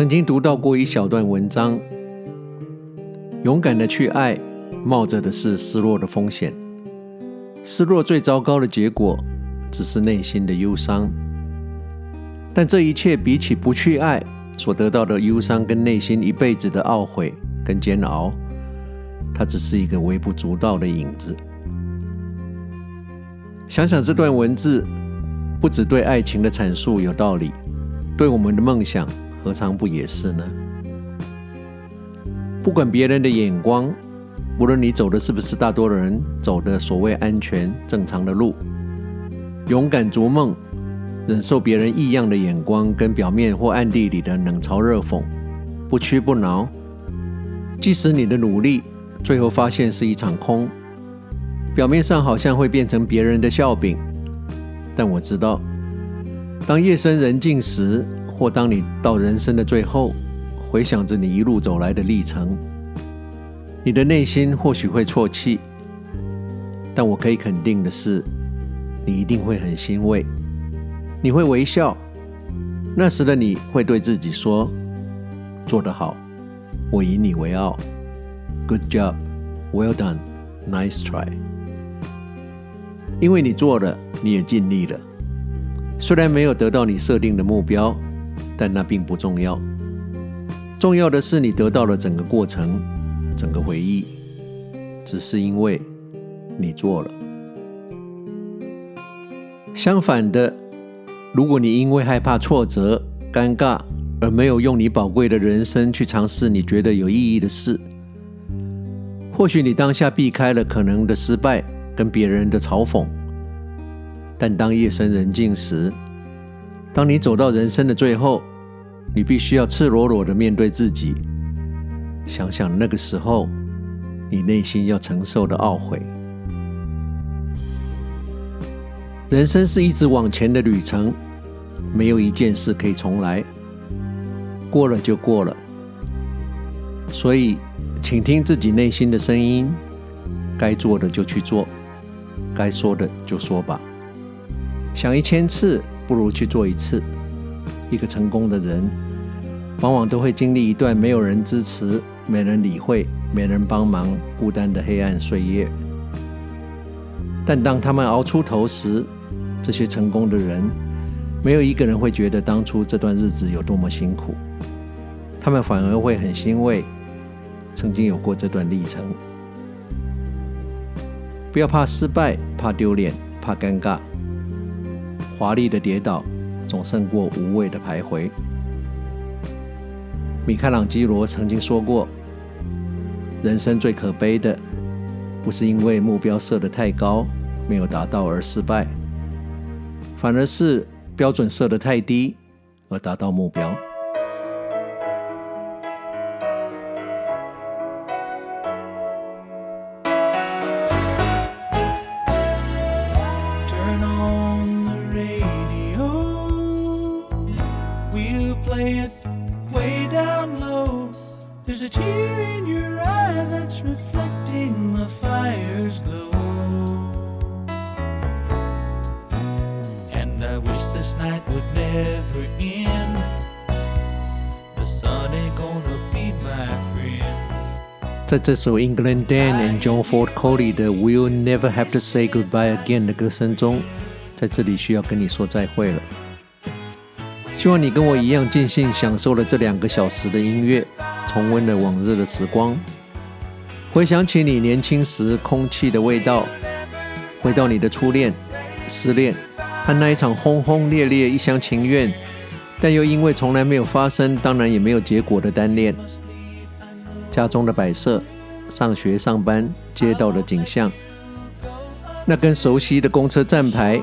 曾经读到过一小段文章：勇敢的去爱，冒着的是失落的风险。失落最糟糕的结果，只是内心的忧伤。但这一切比起不去爱所得到的忧伤，跟内心一辈子的懊悔跟煎熬，它只是一个微不足道的影子。想想这段文字，不只对爱情的阐述有道理，对我们的梦想，何尝不也是呢？不管别人的眼光，无论你走的是不是大多人走的所谓安全正常的路，勇敢逐梦，忍受别人异样的眼光跟表面或暗地里的冷嘲热讽，不屈不挠。即使你的努力最后发现是一场空，表面上好像会变成别人的笑柄，但我知道，当夜深人静时，或当你到人生的最后，回想着你一路走来的历程，你的内心或许会啜泣，但我可以肯定的是，你一定会很欣慰，你会微笑。那时的你会对自己说：“做得好。”我以你为傲，Good job, well done, nice try。因为你做了，你也尽力了。虽然没有得到你设定的目标，但那并不重要。重要的是你得到了整个过程，整个回忆。只是因为你做了。相反的，如果你因为害怕挫折、尴尬，而没有用你宝贵的人生去尝试你觉得有意义的事，或许你当下避开了可能的失败跟别人的嘲讽，但当夜深人静时，当你走到人生的最后，你必须要赤裸裸的面对自己，想想那个时候你内心要承受的懊悔。人生是一直往前的旅程，没有一件事可以重来。过了就过了，所以，请听自己内心的声音，该做的就去做，该说的就说吧。想一千次，不如去做一次。一个成功的人，往往都会经历一段没有人支持、没人理会、没人帮忙、孤单的黑暗岁月。但当他们熬出头时，这些成功的人，没有一个人会觉得当初这段日子有多么辛苦。他们反而会很欣慰，曾经有过这段历程。不要怕失败，怕丢脸，怕尴尬。华丽的跌倒总胜过无谓的徘徊。米开朗基罗曾经说过：“人生最可悲的，不是因为目标设得太高，没有达到而失败，反而是标准设得太低，而达到目标。” This night would never end. The sun ain't gonna be my friend. 在这首 England Dan and John Ford Cody 的 We'll Never Have to Say Goodbye Again 的歌声中，在这里需要跟你说再会了。 希望你跟我一样尽兴享受了这两个小时的音乐，重温了往日的时光，回想起你年轻时空气的味道，回到你的初恋、失恋。和那一场轰轰烈烈、一厢情愿，但又因为从来没有发生，当然也没有结果的单恋。家中的摆设、上学、上班、街道的景象，那根熟悉的公车站牌，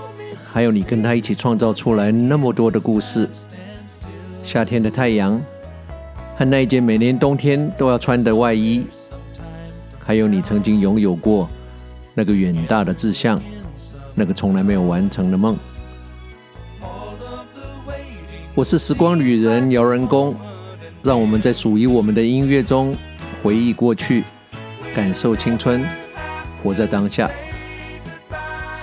还有你跟他一起创造出来那么多的故事。夏天的太阳，和那一件每年冬天都要穿的外衣，还有你曾经拥有过那个远大的志向。那个从来没有完成的梦。我是时光旅人姚仁恭，让我们在属于我们的音乐中回忆过去，感受青春，活在当下。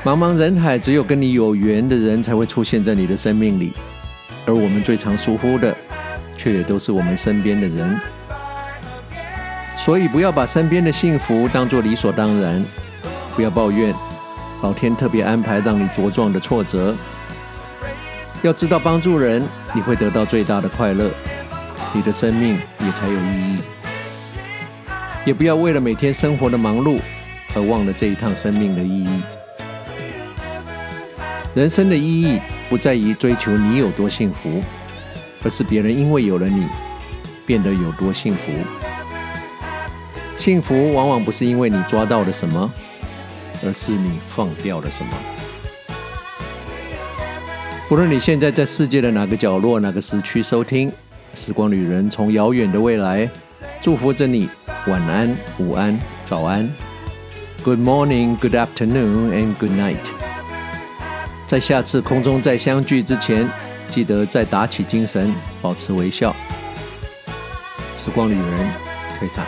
茫茫人海，只有跟你有缘的人才会出现在你的生命里，而我们最常疏忽的，却也都是我们身边的人。所以不要把身边的幸福当作理所当然，不要抱怨老天特别安排让你茁壮的挫折。要知道帮助人，你会得到最大的快乐，你的生命也才有意义。也不要为了每天生活的忙碌而忘了这一趟生命的意义。人生的意义不在于追求你有多幸福，而是别人因为有了你变得有多幸福。幸福往往不是因为你抓到了什么，而是你放掉了什么。不论你现在在世界的哪个角落、哪个时区收听《时光旅人》，从遥远的未来祝福着你。晚安、午安、早安，Good morning, Good afternoon, and Good night。在下次空中再相聚之前，记得再打起精神，保持微笑。时光旅人退场。